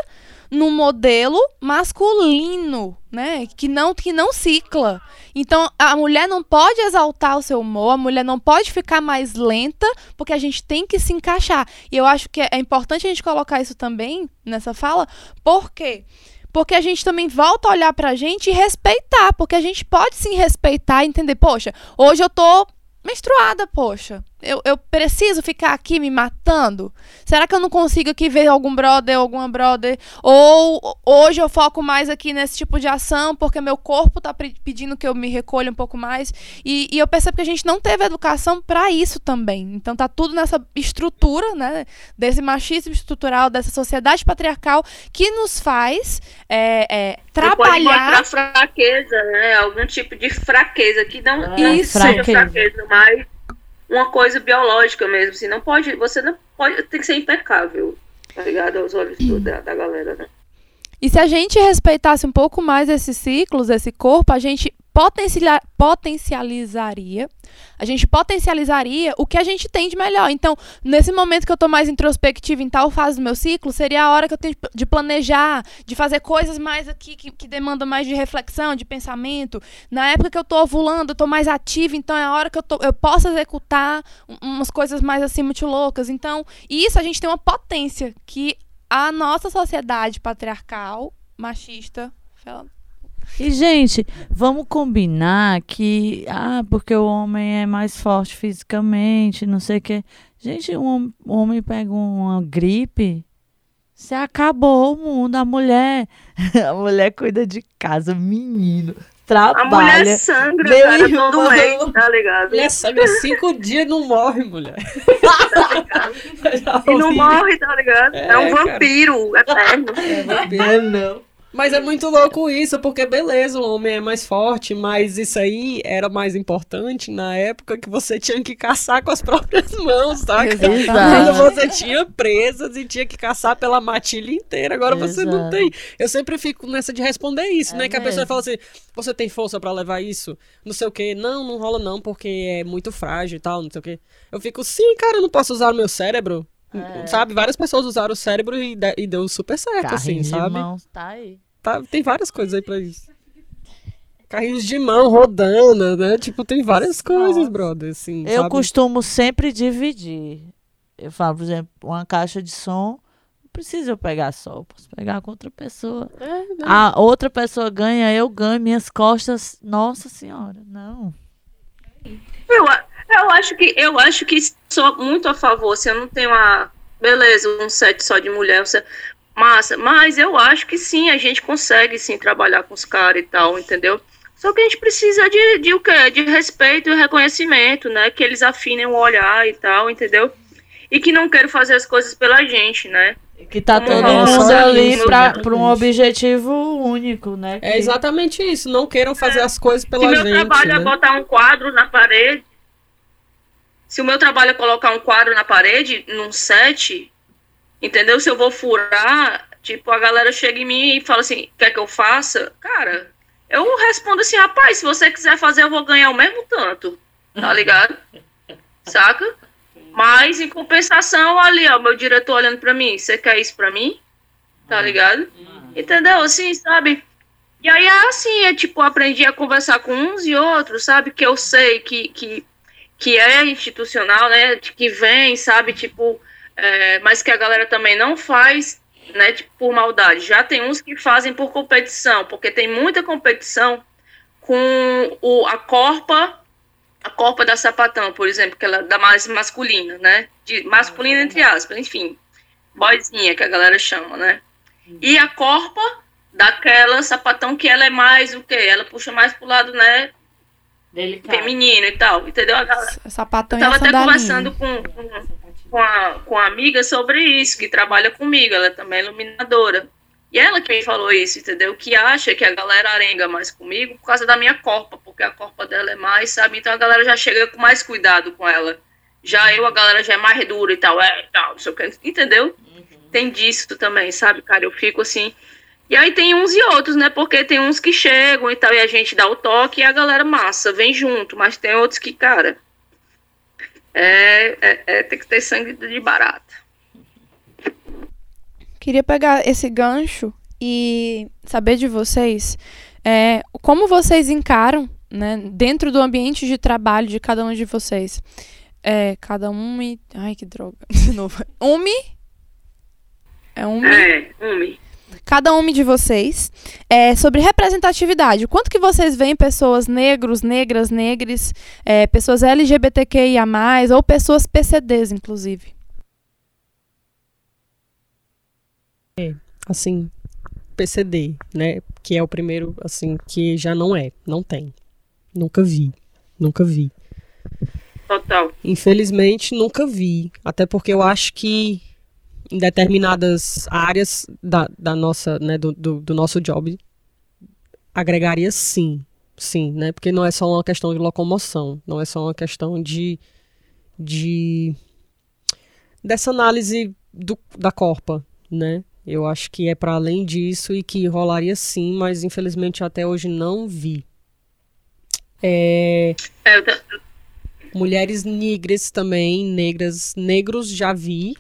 num modelo masculino, né? Que não, que não cicla. Então, a mulher não pode exaltar o seu humor, a mulher não pode ficar mais lenta, porque a gente tem que se encaixar. E eu acho que é importante a gente colocar isso também nessa fala, por quê? Porque a gente também volta a olhar pra gente e respeitar, porque a gente pode sim respeitar e entender, poxa, hoje eu tô menstruada, poxa. Eu, eu preciso ficar aqui me matando? Será que eu não consigo aqui ver algum brother, alguma brother? Ou hoje eu foco mais aqui nesse tipo de ação porque meu corpo tá pe- pedindo que eu me recolha um pouco mais. E, e eu percebo que a gente não teve educação para isso também. Então tá tudo nessa estrutura, né? Desse machismo estrutural, dessa sociedade patriarcal que nos faz é, é, trabalhar. fraqueza, né? Algum tipo de fraqueza que não, É, não Isso. seja fraqueza. fraqueza, mas uma coisa biológica mesmo. Assim, não pode, você não pode, tem que ser impecável, tá ligado? Aos olhos do- da, da galera, né? E se a gente respeitasse um pouco mais esses ciclos, esse corpo, a gente potencializaria, a gente potencializaria o que a gente tem de melhor. Então, nesse momento que eu tô mais introspectiva em tal fase do meu ciclo, seria a hora que eu tenho de planejar, de fazer coisas mais aqui que, que demandam mais de reflexão, de pensamento. Na época que eu tô ovulando, eu tô mais ativa, então é a hora que eu, tô, eu posso executar um- umas coisas mais assim muito loucas. Então, isso a gente tem uma potência que a nossa sociedade patriarcal, machista, E, gente, vamos combinar que, ah, porque o homem é mais forte fisicamente, não sei o quê. Gente, um hom- um homem pega uma gripe, você acabou o mundo. A mulher, a mulher cuida de casa, menino, A mulher trabalha. sangra, Meu cara, irmão. mês, tá ligado? Mulher sangra cinco dias e não morre, mulher. Já E não morre, tá ligado? É, É, um cara. vampiro eterno. Não, não. Mas é muito louco isso, porque beleza, o homem é mais forte, mas isso aí era mais importante na época que você tinha que caçar com as próprias mãos, tá? Exatamente. Quando você tinha presas e tinha que caçar pela matilha inteira. Agora você não Exato. tem. Eu sempre fico nessa de responder isso, É né? Que a pessoa fala assim: você tem força pra levar isso? Não sei o quê. Não, não rola não, porque é muito frágil e tal, não sei o quê. Eu fico, sim, cara, eu não posso usar o meu cérebro. É. Sabe? Várias pessoas usaram o cérebro e, de- e deu super certo, Carrinho assim, de sabe? mão, tá aí. Tá, tem várias coisas aí pra isso. Carrinhos de mão rodando, né? Tipo, tem várias coisas, Nossa. brother, assim, Eu sabe? costumo sempre dividir. eu falo, por exemplo, uma caixa de som, não precisa eu pegar só, eu posso pegar com outra pessoa. É, né? A outra pessoa ganha, eu ganho, minhas costas, nossa senhora, não. Eu, a- eu acho que eu acho que sou muito a favor. Se eu não tenho uma. Beleza, um set só de mulher, você. Massa, mas eu acho que sim, a gente consegue sim trabalhar com os caras e tal, entendeu? Só que a gente precisa de, de o quê? De respeito e reconhecimento, né? Que eles afinem o olhar e tal, entendeu? E que não queiram fazer as coisas pela gente, né? Que tá Como todo mundo ali exatamente. pra um objetivo único, né? É Que- exatamente isso. Não queiram fazer as coisas Se pela meu gente. trabalho é né? botar um quadro na parede, se o meu trabalho é colocar um quadro na parede, num set, entendeu? Se eu vou furar, tipo, a galera chega em mim e fala assim, quer que eu faça? Cara, eu respondo assim, rapaz, se você quiser fazer, eu vou ganhar o mesmo tanto, tá ligado? Saca? Mas, em compensação, ali, ó, meu diretor olhando pra mim, você quer isso pra mim? Tá ligado? Entendeu? Assim, sabe? E aí é assim, é tipo, aprendi a conversar com uns e outros, sabe? Que eu sei que, que, que é institucional, né? Que vem, sabe? Tipo, é, mas que a galera também não faz, né? Tipo, por maldade. Já tem uns que fazem por competição, porque tem muita competição com o, a corpa, a corpa da sapatão, por exemplo, que ela é da mais masculina, né? De, masculina entre aspas, enfim. Boizinha, que a galera chama, né? E a corpa daquela sapatão que ela é mais o quê? Ela puxa mais pro lado, né, Delicado. feminino e tal, entendeu? Sapatão eu e tava até conversando com, com, com, a, com a amiga sobre isso, que trabalha comigo, ela também é iluminadora. E ela que me falou isso, entendeu? Que acha que a galera arenga mais comigo por causa da minha corpa, porque a corpa dela é mais, sabe? Então a galera já chega com mais cuidado com ela. Já eu, a galera já é mais dura e tal, é, tal, não sei o que, entendeu? Tem disso também, sabe, cara? Eu fico assim. E aí tem uns e outros, né? Porque tem uns que chegam e tal, e a gente dá o toque e a galera massa, vem junto, mas tem outros que, cara, é, é, é tem que ter sangue de barata. Queria pegar esse gancho e saber de vocês é, como vocês encaram, né, dentro do ambiente de trabalho de cada um de vocês. É, cada um e. Ai, que droga. De novo. Umi? É umi? É, homem. Cada um de vocês é, sobre representatividade. Quanto que vocês veem pessoas negros, negras, negres, é, pessoas LGBTQIA+, ou pessoas PCDs, inclusive? Assim, PCD, né? Que é o primeiro, assim, que já não é. Não tem. Nunca vi. Nunca vi. Total. Infelizmente, nunca vi. Até porque eu acho que em determinadas áreas da, da nossa, né, do, do, do nosso job, agregaria sim. Sim, né? Porque não é só uma questão de locomoção. Não é só uma questão de. de dessa análise do, da corpa, né? Eu acho que é para além disso e que rolaria sim, mas infelizmente até hoje não vi. É, É, Mulheres negras também, negras, negros já vi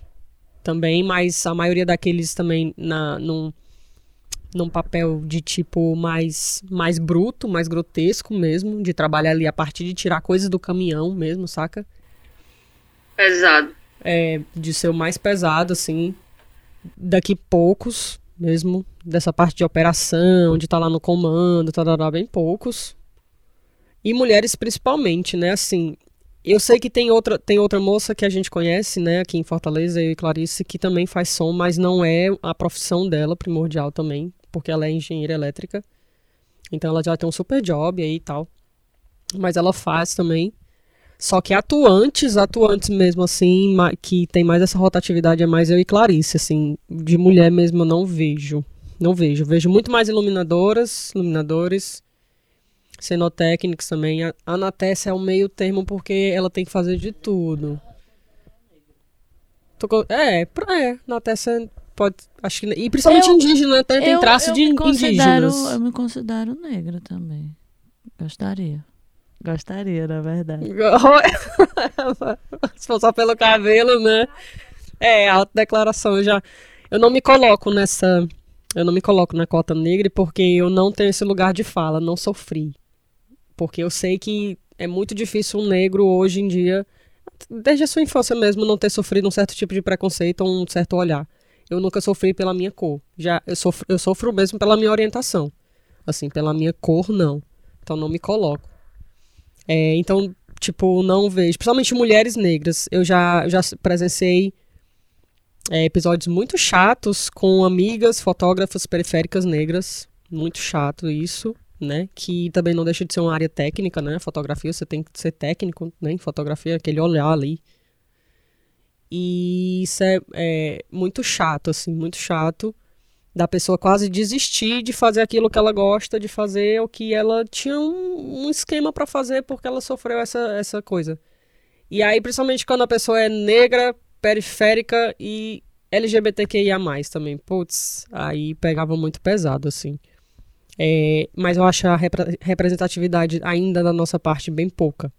também, mas a maioria daqueles também na, num, num papel de tipo mais, mais bruto, mais grotesco mesmo, de trabalhar ali a partir de tirar coisas do caminhão mesmo, saca? pesado. É, de ser o mais pesado, assim, daqui poucos mesmo, dessa parte de operação, de estar lá no comando, tarará, bem poucos. E mulheres principalmente, né, assim, eu sei que tem outra, tem outra moça que a gente conhece, né, aqui em Fortaleza, eu e Clarice, que também faz som, mas não é a profissão dela primordial também, porque ela é engenheira elétrica. Então ela já tem um super job aí e tal. Mas ela faz também. Só que atuantes, atuantes mesmo assim, que tem mais essa rotatividade é mais eu e Clarice, assim, de mulher mesmo eu não vejo. Não vejo. Vejo muito mais iluminadoras, iluminadores, cenotécnicos também. A a Anatessa é o meio termo porque ela tem que fazer de tudo. Co- É, pra- é, pode, acho que, e principalmente Eu- indígena, né? tem, eu, traço eu de indígenas. Eu me considero negra também. Gostaria. Gostaria, na verdade. Se for só pelo cabelo, né? É, autodeclaração. Já. Eu não me coloco nessa. Eu não me coloco na cota negra porque eu não tenho esse lugar de fala, não sofri. Porque eu sei que é muito difícil um negro hoje em dia desde a sua infância mesmo, não ter sofrido um certo tipo de preconceito ou um certo olhar. Eu nunca sofri pela minha cor. Já eu sofro, eu sofro mesmo pela minha orientação. Assim, pela minha cor, não. Então não me coloco. É, então, tipo, não vejo. Principalmente mulheres negras. Eu já, já presenciei é, episódios muito chatos com amigas fotógrafas periféricas negras. Muito chato isso, né? Que também não deixa de ser uma área técnica, né? Fotografia, você tem que ser técnico, né? Em fotografia, aquele olhar ali. E isso é, é muito chato, assim, muito chato da pessoa quase desistir de fazer aquilo que ela gosta de fazer, o que ela tinha um, um esquema para fazer porque ela sofreu essa, essa coisa. E aí, principalmente quando a pessoa é negra, periférica e LGBTQIA+, também. Putz, aí pegava muito pesado, assim. É, mas eu acho a repre representatividade ainda da nossa parte bem pouca.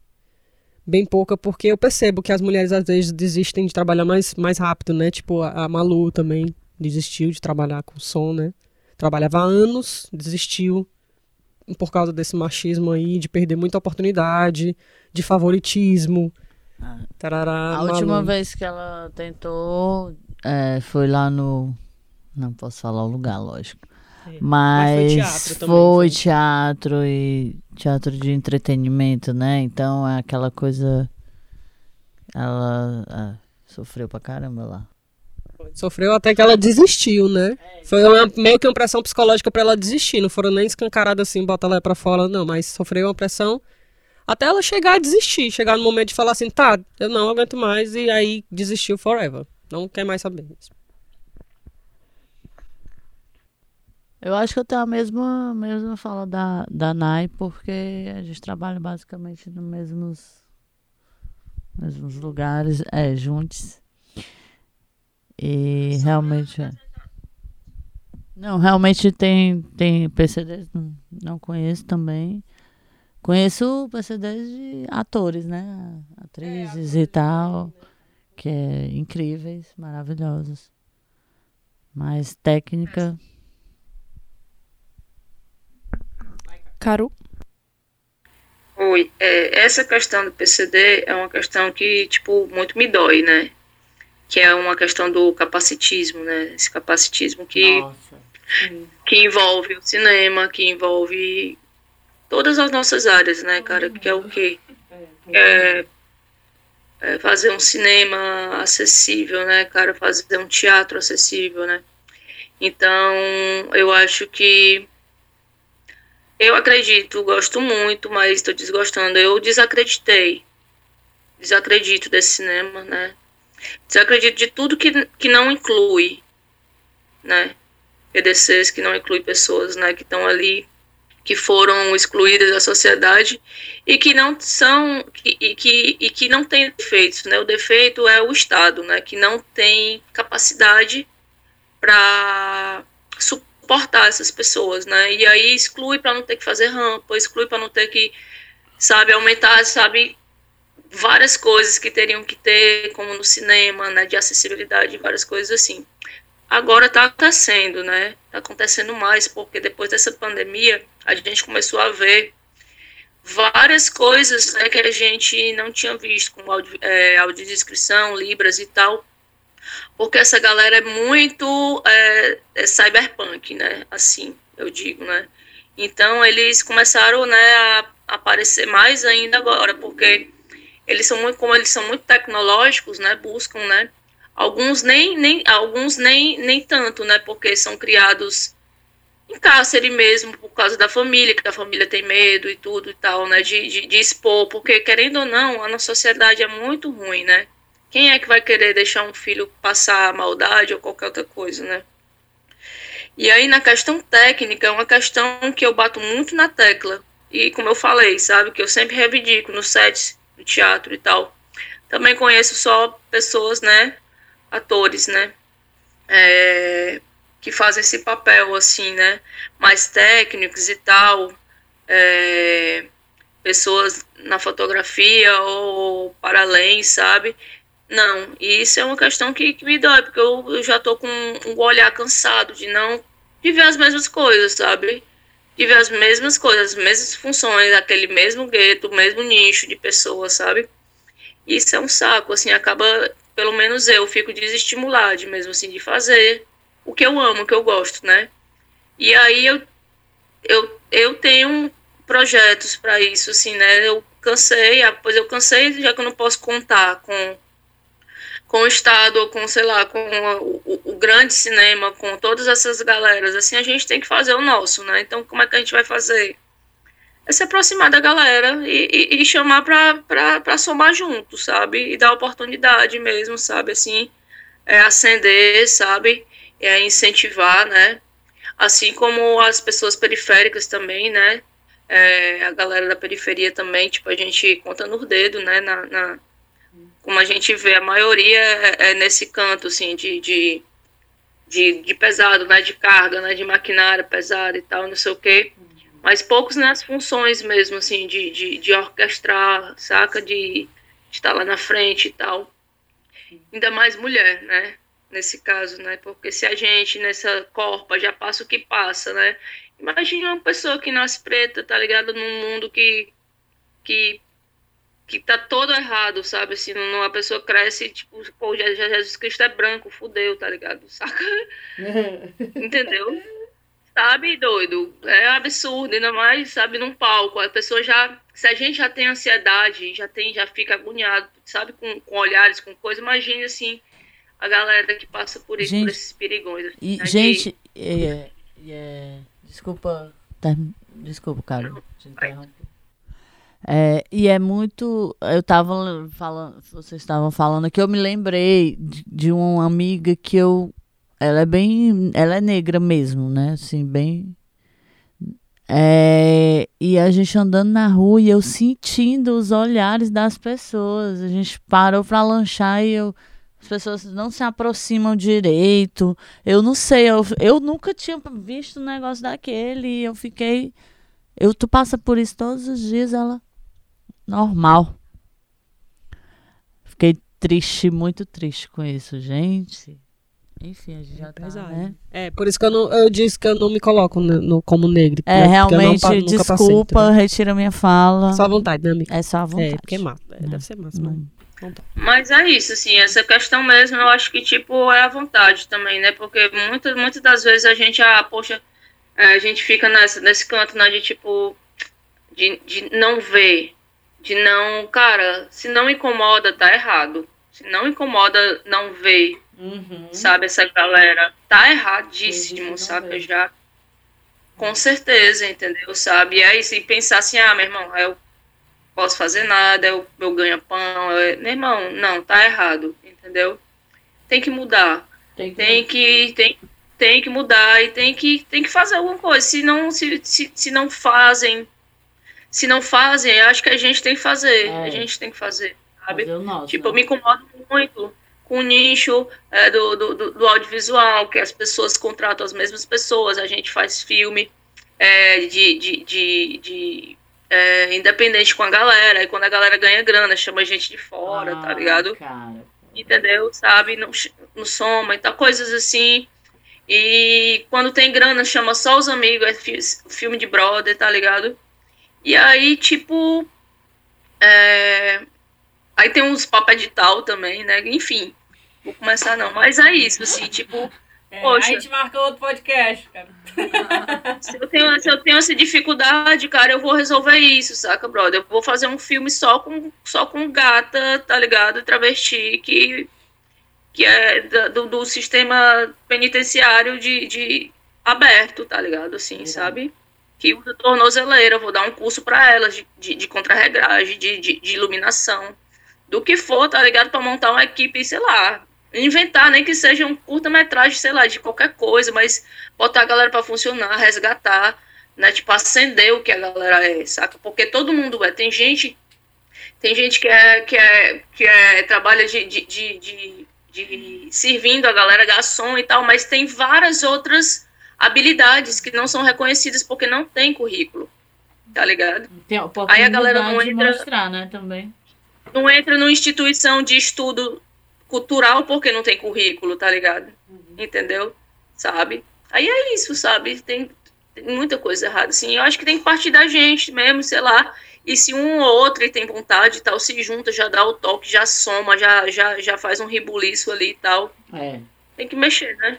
Bem pouca, porque eu percebo que as mulheres às vezes desistem de trabalhar mais, mais rápido, né? Tipo, a, a Malu também desistiu de trabalhar com som, né? Trabalhava há anos, desistiu por causa desse machismo aí, de perder muita oportunidade, de favoritismo. Ah, Tarará, a última vez que ela tentou é, foi lá no. Não posso falar o lugar, lógico. É. Mas, Mas, foi teatro também. Foi teatro e teatro de entretenimento, né? Então é aquela coisa. Ela ah, sofreu pra caramba lá. Sofreu até que ela desistiu, né? Foi uma, meio que uma pressão psicológica para ela desistir. Não foram nem escancaradas assim, bota ela pra fora, não. Mas sofreu uma pressão até ela chegar a desistir. Chegar no momento de falar assim, tá, eu não aguento mais. E aí desistiu forever. Não quer mais saber. Eu acho que eu tenho a mesma, mesma fala da, da Nai, porque a gente trabalha basicamente nos mesmos, mesmos lugares, é, juntos. E realmente. É. Não, realmente tem, tem PCDs, não, não conheço também. Conheço PCDs de atores, né? Atrizes é, e tal, que é incríveis, maravilhosos. Mas técnica. Caru? Oi, é, essa questão do PCD é uma questão que, tipo, muito me dói, né? que é uma questão do capacitismo, né? Esse capacitismo que, que envolve o cinema, que envolve todas as nossas áreas, né, cara? Que é o quê? É, é fazer um cinema acessível, né, cara? Fazer um teatro acessível, né? Então, eu acho que eu acredito, gosto muito, mas estou desgostando. Eu desacreditei. Desacredito desse cinema, né? Desacredito de tudo que, que não inclui, né? PDCs que não inclui pessoas, né? Que estão ali, que foram excluídas da sociedade e que não são, que, e, que, e que não tem defeitos, né? O defeito é o Estado, né? Que não tem capacidade para suportar essas pessoas, né? E aí exclui para não ter que fazer rampa, exclui para não ter que, sabe, aumentar, sabe, várias coisas que teriam que ter, como no cinema, né, de acessibilidade, várias coisas assim. Agora está acontecendo, né? Está acontecendo mais, porque depois dessa pandemia, a gente começou a ver várias coisas né, que a gente não tinha visto, como audio, é, audiodescrição, libras e tal, porque essa galera é muito é, é cyberpunk, né? Assim, eu digo, né? Então, eles começaram né, a aparecer mais ainda agora, porque eles são muito, como eles são muito tecnológicos, né, buscam, né, alguns nem, nem, alguns nem, nem tanto, né, porque são criados em cárcere mesmo, por causa da família, que a família tem medo e tudo e tal, né, de, de, de expor, porque querendo ou não, a nossa sociedade é muito ruim, né, quem é que vai querer deixar um filho passar maldade ou qualquer outra coisa, né? E aí, na questão técnica, é uma questão que eu bato muito na tecla. E como eu falei, sabe, que eu sempre reivindico nos sets do teatro e tal. Também conheço só pessoas, né, atores, né, é, que fazem esse papel, assim, né, mais técnicos e tal, é, pessoas na fotografia ou para além, sabe? Não, e isso é uma questão que, que me dói, porque eu, eu já tô com um olhar cansado de não de ver as mesmas coisas, sabe? tive as mesmas coisas, as mesmas funções, aquele mesmo gueto, o mesmo nicho de pessoas, sabe? isso é um saco, assim, acaba, pelo menos eu, fico desestimulado mesmo, assim, de fazer o que eu amo, o que eu gosto, né? E aí eu, eu, eu tenho projetos para isso, assim, né? Eu cansei, pois eu cansei, já que eu não posso contar com com o Estado, ou com, sei lá, com o, o, o, grande cinema, com todas essas galeras, assim, a gente tem que fazer o nosso, né? Então, como é que a gente vai fazer? É se aproximar da galera e, e, e chamar para somar junto, sabe? E dar oportunidade mesmo, sabe? Assim, é, acender, sabe? É, incentivar, né? Assim como as pessoas periféricas também, né? É, a galera da periferia também, tipo, a gente conta nos dedos, né? Na, na, como a gente vê, a maioria é, é nesse canto, assim, de, de, de, de, pesado, né? De carga, né? De maquinária pesada e tal, não sei o quê. Mas poucos nas funções mesmo, assim, de, de, de orquestrar, saca? De, de estar lá na frente e tal. Ainda mais mulher, né? Nesse caso, né? Porque se a gente, nessa corpa, já passa o que passa, né? Imagina uma pessoa que nasce preta, tá ligado? Num mundo que, que que tá todo errado, sabe? Assim, uma pessoa cresce, tipo, pô, Jesus Cristo é branco, fudeu, tá ligado? Saca? Entendeu? Sabe, doido? É absurdo, ainda mais, sabe, num palco. A pessoa já. Se a gente já tem ansiedade, já tem, já fica agoniado, sabe, com, com olhares, com coisa, imagine assim, a galera que passa por isso, gente, por esses perigões. Assim, e, né, gente, é, é, desculpa. Desculpa, cara, te interromper. É, e é muito. Eu estava falando, vocês estavam falando que eu me lembrei de, de, uma amiga que eu. Ela é bem. Ela é negra mesmo, né? Assim, bem. É, e a gente andando na rua e eu sentindo os olhares das pessoas. A gente parou para lanchar e eu. As pessoas não se aproximam direito. Eu não sei, eu, eu nunca tinha visto um negócio daquele. E eu fiquei. Eu, tu passa por isso todos os dias, ela normal. Fiquei triste, muito triste com isso, gente. Enfim, a gente já é tá, né? É, por isso que eu, não, eu disse que eu não me coloco no, no como negro. É, né? realmente, não, desculpa, passei, retira minha fala. Só a vontade, né, amiga? É só a vontade. É, porque é massa. É, deve ser massa, mas... Mas é isso, assim, essa questão mesmo, eu acho que, tipo, é a vontade também, né? Porque muitas, muitas das vezes a gente, ah, poxa, é, a gente fica nessa, nesse canto, né, de, tipo, de, de não ver, de não, cara, se não incomoda, tá errado. Se não incomoda, não vê. Uhum. Sabe, essa galera. Tá erradíssimo, sabe? Já. Com certeza, entendeu? Sabe? E aí, se pensar assim, ah, meu irmão, eu posso fazer nada, eu, eu ganho pão. Eu... Meu irmão, não, tá errado, entendeu? Tem que mudar. Tem que, tem que, tem, tem que mudar e tem que, tem que fazer alguma coisa. Se não, se, se, se não fazem se não fazem, acho que a gente tem que fazer. É. A gente tem que fazer, sabe? Fazer nosso, tipo, né? eu me incomodo muito com o nicho é, do, do, do, audiovisual, que as pessoas contratam as mesmas pessoas, a gente faz filme é, de, de, de, de é, independente com a galera, e quando a galera ganha grana, chama a gente de fora, tá ah, tá ligado? Cara. Entendeu? Sabe? No, no soma e tal, coisas assim. E quando tem grana, chama só os amigos, é filme de brother, tá ligado? E aí, tipo. É... Aí tem uns papéis de tal também, né? Enfim, vou começar não. Mas é isso, assim, tipo. É, poxa, a gente marca outro podcast, cara. se, eu tenho, se eu tenho essa dificuldade, cara, eu vou resolver isso, saca, brother? Eu vou fazer um filme só com, só com gata, tá ligado? Travesti, que, que é do, do sistema penitenciário de, de aberto, tá ligado? Assim, sabe? Que usa tornozeleira, eu vou dar um curso para elas de, de, de contrarregragem, de, de, de, iluminação, do que for, tá ligado? Para montar uma equipe, sei lá, inventar, nem que seja um curta-metragem, sei lá, de qualquer coisa, mas botar a galera para funcionar, resgatar, né? Tipo, acender o que a galera é, saca? Porque todo mundo é. Tem gente, tem gente que é, que é, que é trabalha de, de, de, de, de servindo a galera garçom e tal, mas tem várias outras habilidades que não são reconhecidas porque não tem currículo. Tá ligado? Tem Aí a galera não entra. Mostrar, né, também. Não entra numa instituição de estudo cultural porque não tem currículo, tá ligado? Uhum. Entendeu? Sabe? Aí é isso, sabe? Tem, tem, muita coisa errada, assim. Eu acho que tem que partir da gente mesmo, sei lá. E se um ou outro tem vontade e tal, se junta, já dá o toque, já soma, já, já, já faz um ribuliço ali e tal. É. Tem que mexer, né?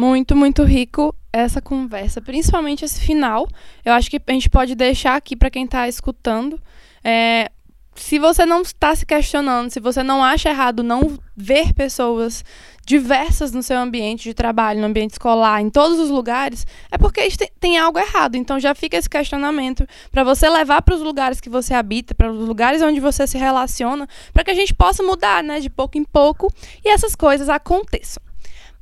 Muito, muito rico essa conversa, principalmente esse final. Eu acho que a gente pode deixar aqui para quem está escutando. É, se você não está se questionando, se você não acha errado não ver pessoas diversas no seu ambiente de trabalho, no ambiente escolar, em todos os lugares, é porque tem algo errado. Então já fica esse questionamento para você levar para os lugares que você habita, para os lugares onde você se relaciona, para que a gente possa mudar, né, de pouco em pouco e essas coisas aconteçam.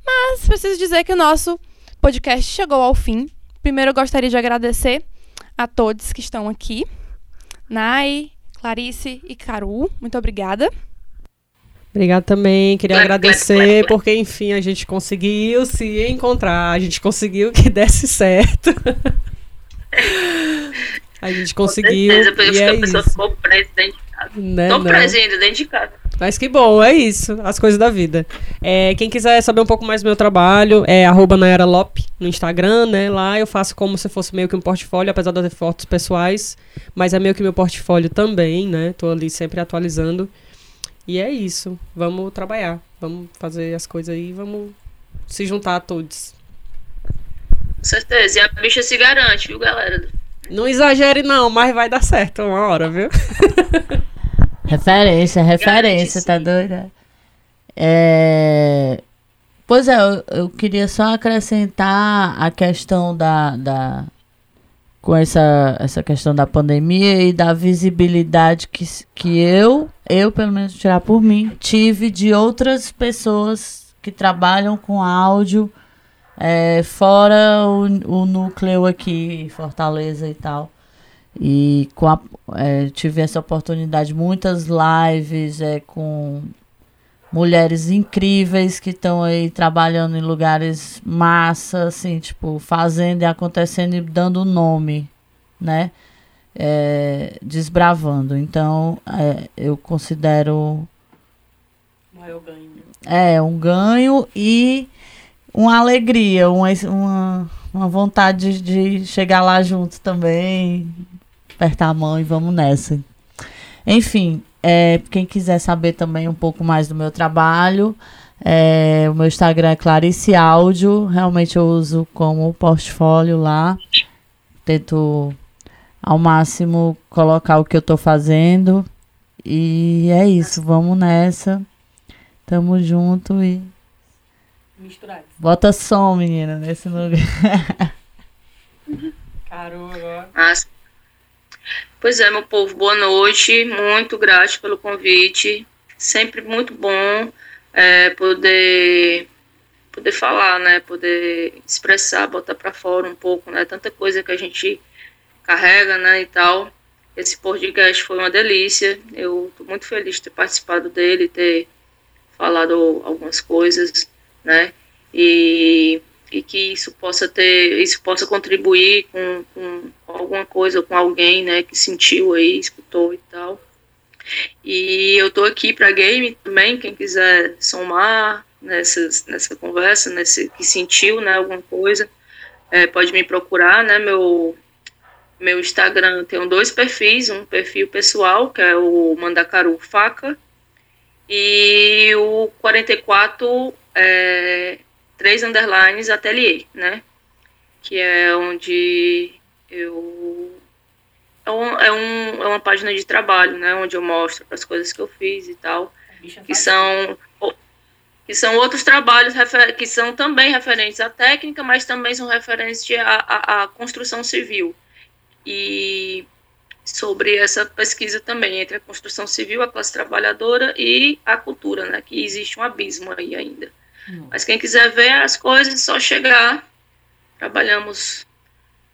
Mas preciso dizer que o nosso podcast chegou ao fim. Primeiro eu gostaria de agradecer a todos que estão aqui. Nai, Clarice e Caru, muito obrigada. Obrigada também. Queria agradecer porque, enfim, a gente conseguiu se encontrar, a gente conseguiu que desse certo. a gente conseguiu. Com certeza, e é a pessoa isso. ficou presa dentro de casa. Né, Tô presa ainda dentro de casa. Mas que bom, é isso, as coisas da vida. É, quem quiser saber um pouco mais do meu trabalho, é arroba Nayara Lop no Instagram, né? Lá eu faço como se fosse meio que um portfólio, apesar de ter fotos pessoais, mas é meio que meu portfólio também, né? Tô ali sempre atualizando. E é isso. Vamos trabalhar. Vamos fazer as coisas aí. Vamos se juntar a todos. Com certeza. E a bicha se garante, viu, galera? Não exagere, não, mas vai dar certo uma hora, viu? referência, referência, tá doida? É... Pois é, eu, eu, queria só acrescentar a questão da, da, com essa, essa questão da pandemia e da visibilidade que, que eu, eu pelo menos tirar por mim, tive de outras pessoas que trabalham com áudio, é, fora o, o núcleo aqui, Fortaleza e tal. E com a, é, tive essa oportunidade, muitas lives é, com mulheres incríveis que estão aí trabalhando em lugares massa, assim, tipo, fazendo e acontecendo e dando nome, né? É, desbravando. Então, é, eu considero. Maior ganho. É, um ganho e uma alegria, uma, uma, uma vontade de chegar lá junto também, apertar a mão e vamos nessa. Enfim, é, quem quiser saber também um pouco mais do meu trabalho, é, o meu Instagram é Clarice Áudio. Realmente eu uso como portfólio lá. Tento ao máximo colocar o que eu estou fazendo. E é isso, vamos nessa. Tamo junto e. Misturado. Bota som, menina, nesse lugar. Caramba, agora. Pois é, meu povo, boa noite. Muito grato pelo convite. Sempre muito bom é, poder poder falar, né? Poder expressar, botar para fora um pouco, né? Tanta coisa que a gente carrega, né? E tal. Esse podcast foi uma delícia. Eu estou muito feliz de ter participado dele, ter falado algumas coisas, né? E e que isso possa ter, isso possa contribuir com, com alguma coisa, com alguém, né, que sentiu aí, escutou e tal. E eu tô aqui para game também, quem quiser somar nessas, nessa conversa, nesse que sentiu, né, alguma coisa, é, pode me procurar, né, meu meu Instagram tem dois perfis, um perfil pessoal, que é o Mandacaru Faca, e o 44 é, três underlines atelier, né? Que é onde eu é, um, é, um, é uma página de trabalho, né? Onde eu mostro as coisas que eu fiz e tal, que são que são outros trabalhos que são também referentes à técnica, mas também são referentes à, à, à construção civil e sobre essa pesquisa também entre a construção civil, a classe trabalhadora e a cultura, né? Que existe um abismo aí ainda. Mas quem quiser ver as coisas, é só chegar. Trabalhamos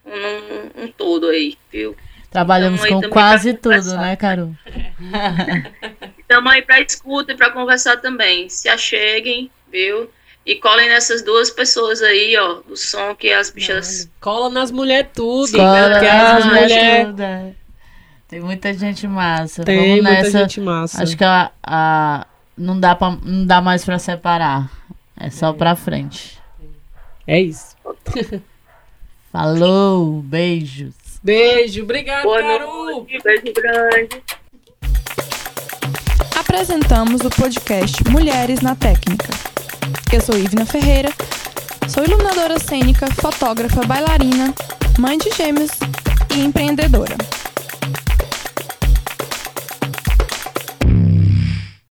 um, um, um todo aí, viu? Trabalhamos então, com quase tudo, né, Carol? Estamos aí para escuta e para conversar também. Se acheguem, viu? E colhem nessas duas pessoas aí, ó, do som que as bichas. Cola nas mulheres tudo. Sim, Cola nas mulheres. É. Tem muita gente massa. Tem Vamos muita nessa. gente massa. Acho que a, a, não, dá pra, não dá mais para separar. É só pra frente. É isso. Falou, beijos. Beijo, obrigado, Boa Caru. noite, beijo grande. Apresentamos o podcast Mulheres na Técnica. Eu sou Ivna Ferreira, sou iluminadora cênica, fotógrafa, bailarina, mãe de gêmeos e empreendedora.